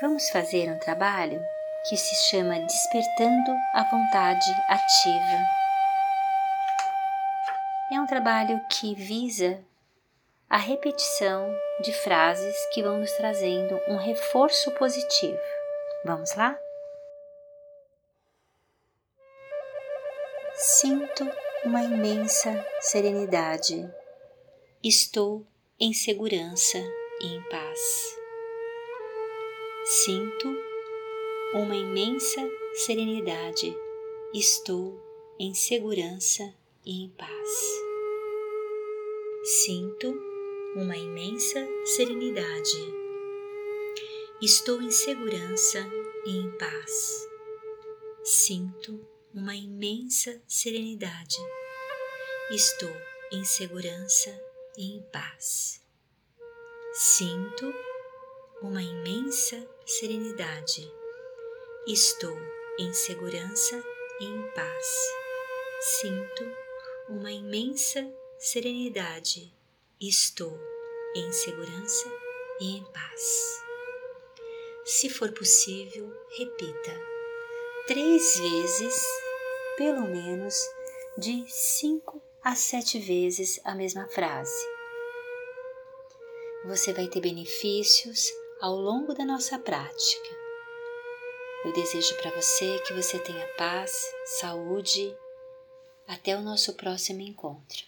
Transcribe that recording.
Vamos fazer um trabalho que se chama Despertando a Vontade Ativa. É um trabalho que visa a repetição de frases que vão nos trazendo um reforço positivo. Vamos lá? Sinto uma imensa serenidade. Estou em segurança e em paz. Sinto uma imensa serenidade. Estou em segurança e em paz. Sinto uma imensa serenidade. Estou em segurança e em paz. Sinto uma imensa serenidade. Estou em segurança e em paz. Sinto uma imensa serenidade. Estou em segurança e em paz. Sinto uma imensa serenidade. Estou em segurança e em paz. Se for possível, repita três vezes, pelo menos de cinco a sete vezes a mesma frase. Você vai ter benefícios ao longo da nossa prática. Eu desejo para você que você tenha paz, saúde. Até o nosso próximo encontro.